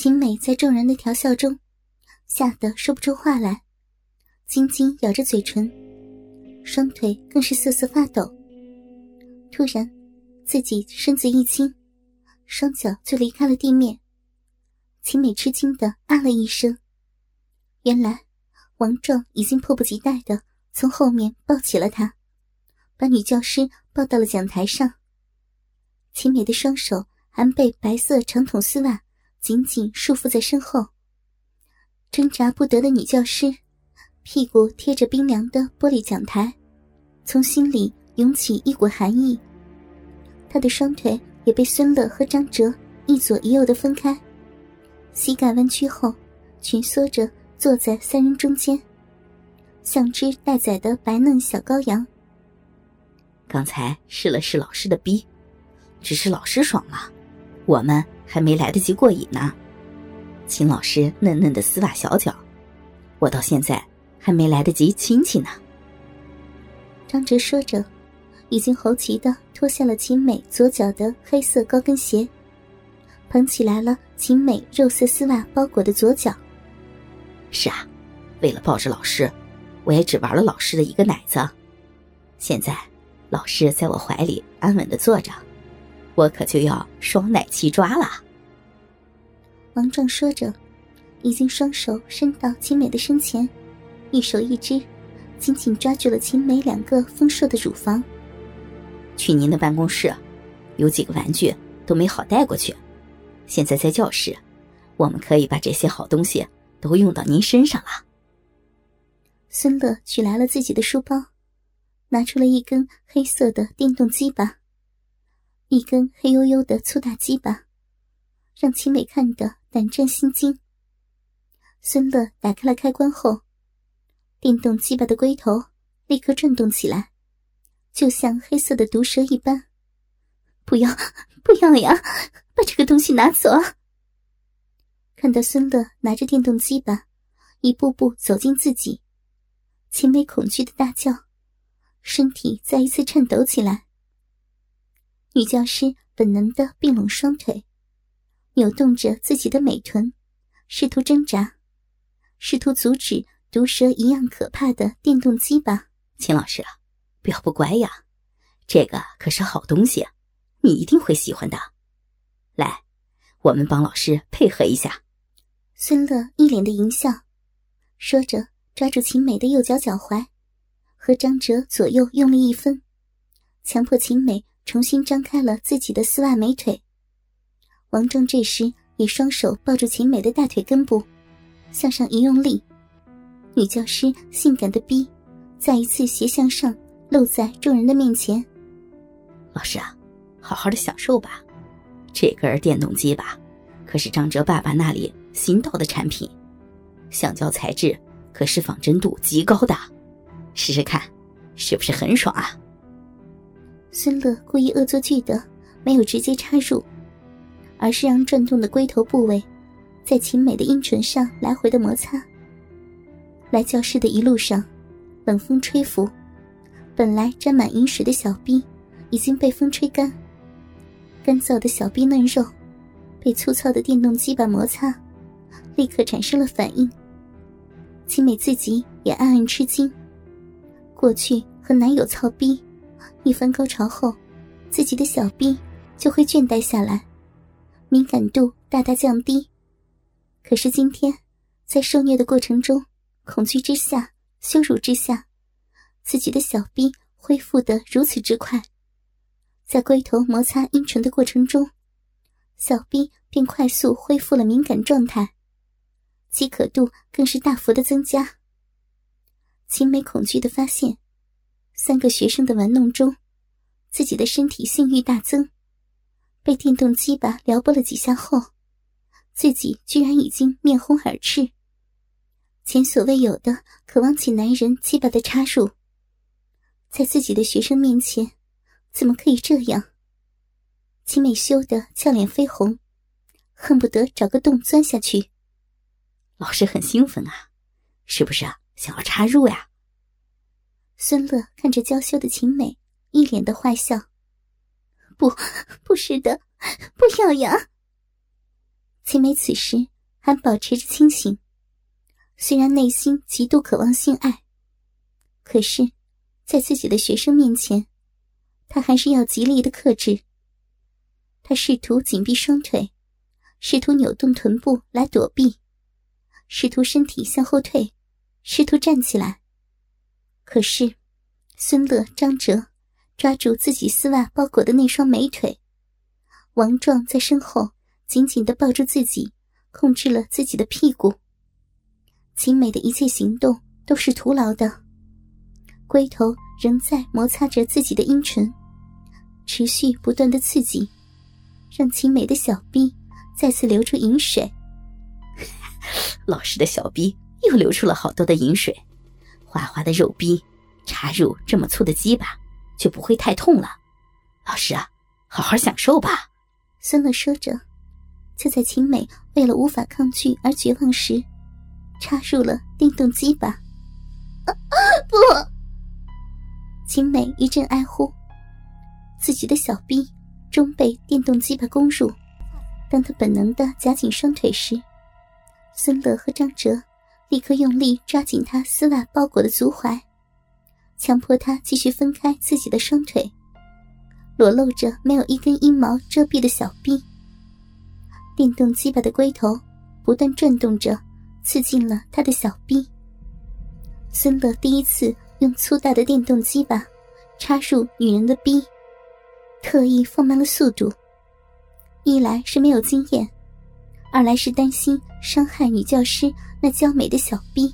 秦美在众人的调笑中，吓得说不出话来，紧紧咬着嘴唇，双腿更是瑟瑟发抖。突然，自己身子一轻，双脚就离开了地面。秦美吃惊的啊了一声，原来王壮已经迫不及待的从后面抱起了她，把女教师抱到了讲台上。秦美的双手还被白色长筒丝袜。紧紧束缚在身后，挣扎不得的女教师，屁股贴着冰凉的玻璃讲台，从心里涌起一股寒意。她的双腿也被孙乐和张哲一左一右的分开，膝盖弯曲后，蜷缩着坐在三人中间，像只待宰的白嫩小羔羊。刚才试了试老师的逼，只是老师爽了，我们。还没来得及过瘾呢，秦老师嫩嫩的丝袜小脚，我到现在还没来得及亲亲呢。张哲说着，已经猴急的脱下了秦美左脚的黑色高跟鞋，捧起来了秦美肉色丝袜包裹的左脚。是啊，为了抱着老师，我也只玩了老师的一个奶子。现在，老师在我怀里安稳的坐着。我可就要双奶齐抓了。王壮说着，已经双手伸到秦美的身前，一手一只，紧紧抓住了秦美两个丰硕的乳房。去您的办公室，有几个玩具都没好带过去。现在在教室，我们可以把这些好东西都用到您身上了。孙乐取来了自己的书包，拿出了一根黑色的电动鸡巴。一根黑黝黝的粗大鸡巴，让秦美看得胆战心惊。孙乐打开了开关后，电动鸡巴的龟头立刻转动起来，就像黑色的毒蛇一般。不要，不要呀！把这个东西拿走！看到孙乐拿着电动鸡巴，一步步走近自己，秦美恐惧的大叫，身体再一次颤抖起来。女教师本能的并拢双腿，扭动着自己的美臀，试图挣扎，试图阻止毒蛇一样可怕的电动鸡巴。秦老师，不要不乖呀，这个可是好东西，你一定会喜欢的。来，我们帮老师配合一下。孙乐一脸的淫笑，说着抓住秦美的右脚脚踝，和张哲左右用力一分，强迫秦美。重新张开了自己的丝袜美腿，王壮这时也双手抱住秦美的大腿根部，向上一用力，女教师性感的逼再一次斜向上露在众人的面前。老师啊，好好的享受吧，这根电动机吧，可是张哲爸爸那里新到的产品，橡胶材质，可是仿真度极高的，试试看，是不是很爽啊？孙乐故意恶作剧的，没有直接插入，而是让转动的龟头部位，在秦美的阴唇上来回的摩擦。来教室的一路上，冷风吹拂，本来沾满饮水的小臂已经被风吹干，干燥的小臂嫩肉被粗糙的电动鸡巴摩擦，立刻产生了反应。秦美自己也暗暗吃惊，过去和男友操逼。一番高潮后，自己的小臂就会倦怠下来，敏感度大大降低。可是今天，在受虐的过程中，恐惧之下、羞辱之下，自己的小臂恢复的如此之快，在龟头摩擦阴唇的过程中，小臂便快速恢复了敏感状态，饥渴度更是大幅的增加。秦美恐惧的发现。三个学生的玩弄中，自己的身体性欲大增，被电动鸡巴撩拨了几下后，自己居然已经面红耳赤，前所未有的渴望起男人鸡巴的插入。在自己的学生面前，怎么可以这样？秦美羞得俏脸绯红，恨不得找个洞钻下去。老师很兴奋啊，是不是想要插入呀？孙乐看着娇羞的秦美，一脸的坏笑。不，不是的，不要呀！秦美此时还保持着清醒，虽然内心极度渴望性爱，可是，在自己的学生面前，她还是要极力的克制。她试图紧闭双腿，试图扭动臀部来躲避，试图身体向后退，试图站起来。可是，孙乐、张哲抓住自己丝袜包裹的那双美腿，王壮在身后紧紧的抱住自己，控制了自己的屁股。秦美的一切行动都是徒劳的，龟头仍在摩擦着自己的阴唇，持续不断的刺激，让秦美的小臂再次流出饮水。老师的小臂又流出了好多的饮水。滑滑的肉逼插入这么粗的鸡巴，就不会太痛了。老师啊，好好享受吧。孙乐说着，就在秦美为了无法抗拒而绝望时，插入了电动鸡巴。不！秦美一阵哀呼，自己的小臂终被电动鸡巴攻入。当他本能的夹紧双腿时，孙乐和张哲。立刻用力抓紧他丝袜包裹的足踝，强迫他继续分开自己的双腿，裸露着没有一根阴毛遮蔽的小臂。电动鸡巴的龟头不断转动着，刺进了他的小臂。孙乐第一次用粗大的电动鸡巴插入女人的臂，特意放慢了速度，一来是没有经验。二来是担心伤害女教师那娇美的小臂。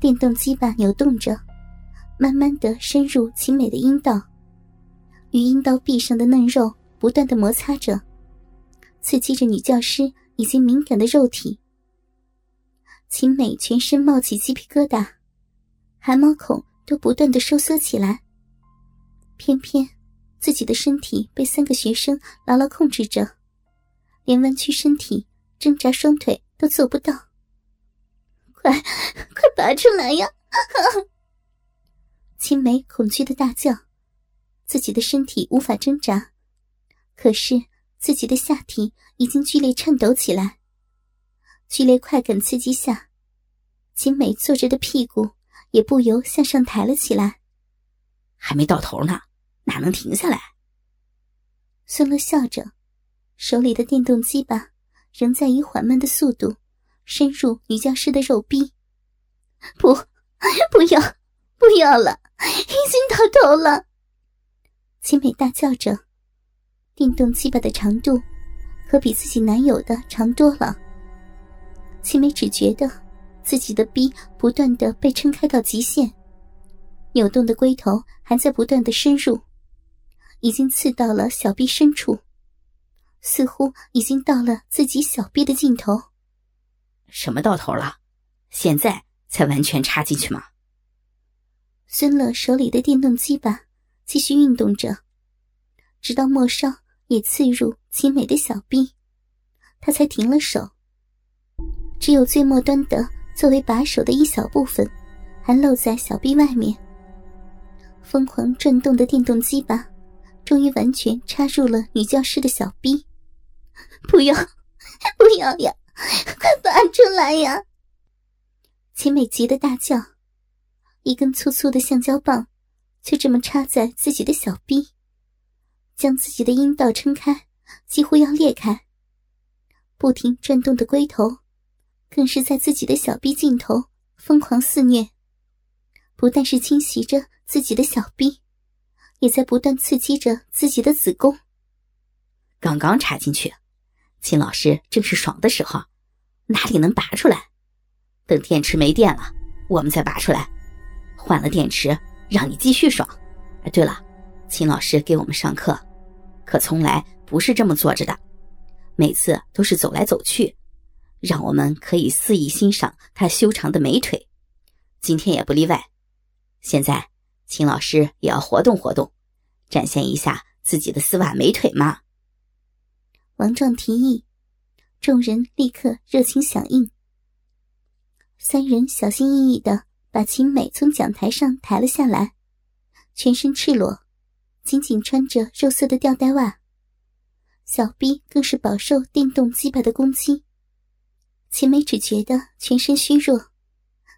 电动鸡巴扭动着，慢慢的深入秦美的阴道，与阴道壁上的嫩肉不断的摩擦着，刺激着女教师已经敏感的肉体。秦美全身冒起鸡皮疙瘩，汗毛孔都不断的收缩起来。偏偏自己的身体被三个学生牢牢控制着。连弯曲身体、挣扎双腿都做不到，快，快拔出来呀！青梅恐惧的大叫，自己的身体无法挣扎，可是自己的下体已经剧烈颤抖起来。剧烈快感刺激下，青梅坐着的屁股也不由向上抬了起来。还没到头呢，哪能停下来？孙乐笑着。手里的电动鸡巴仍在以缓慢的速度深入女教师的肉壁。不，不要，不要了，已经到头了！秦美大叫着。电动鸡巴的长度可比自己男友的长多了。秦美只觉得自己的逼不断的被撑开到极限，扭动的龟头还在不断的深入，已经刺到了小臂深处。似乎已经到了自己小臂的尽头。什么到头了？现在才完全插进去吗？孙乐手里的电动机把继续运动着，直到末梢也刺入秦美的小臂，他才停了手。只有最末端的作为把手的一小部分，还露在小臂外面。疯狂转动的电动机把，终于完全插入了女教师的小臂。不要，不要呀！快拔出来呀！秦美急得大叫，一根粗粗的橡胶棒就这么插在自己的小臂，将自己的阴道撑开，几乎要裂开。不停转动的龟头，更是在自己的小臂尽头疯狂肆虐，不但是侵袭着自己的小臂，也在不断刺激着自己的子宫。刚刚插进去。秦老师正是爽的时候，哪里能拔出来？等电池没电了，我们再拔出来。换了电池，让你继续爽。哎，对了，秦老师给我们上课，可从来不是这么坐着的，每次都是走来走去，让我们可以肆意欣赏他修长的美腿。今天也不例外。现在，秦老师也要活动活动，展现一下自己的丝袜美腿嘛。王壮提议，众人立刻热情响应。三人小心翼翼的把秦美从讲台上抬了下来，全身赤裸，紧紧穿着肉色的吊带袜，小臂更是饱受电动击败的攻击。秦美只觉得全身虚弱，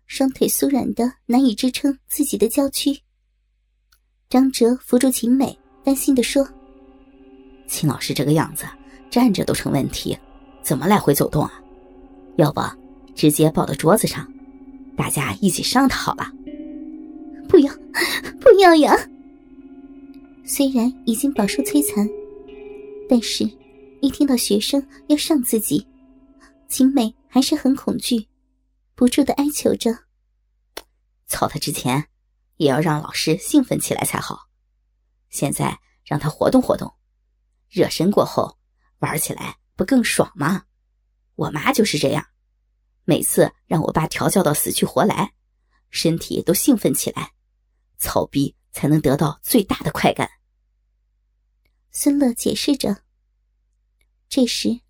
双腿酥软的难以支撑自己的娇躯。张哲扶住秦美，担心的说：“秦老师这个样子，站着都成问题，怎么来回走动啊？要不直接抱到桌子上，大家一起上它好了。”“不要，不要呀！”虽然已经饱受摧残，但是，一听到学生要上自己，秦美还是很恐惧，不住的哀求着：“操他之前，也要让老师兴奋起来才好。现在让他活动活动，热身过后玩起来不更爽吗？我妈就是这样，每次让我爸调教到死去活来，身体都兴奋起来，操逼才能得到最大的快感。”孙乐解释着。这时，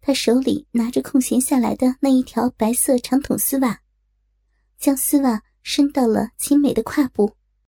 他手里拿着空闲下来的那一条白色长筒丝袜，将丝袜伸到了秦美的胯部。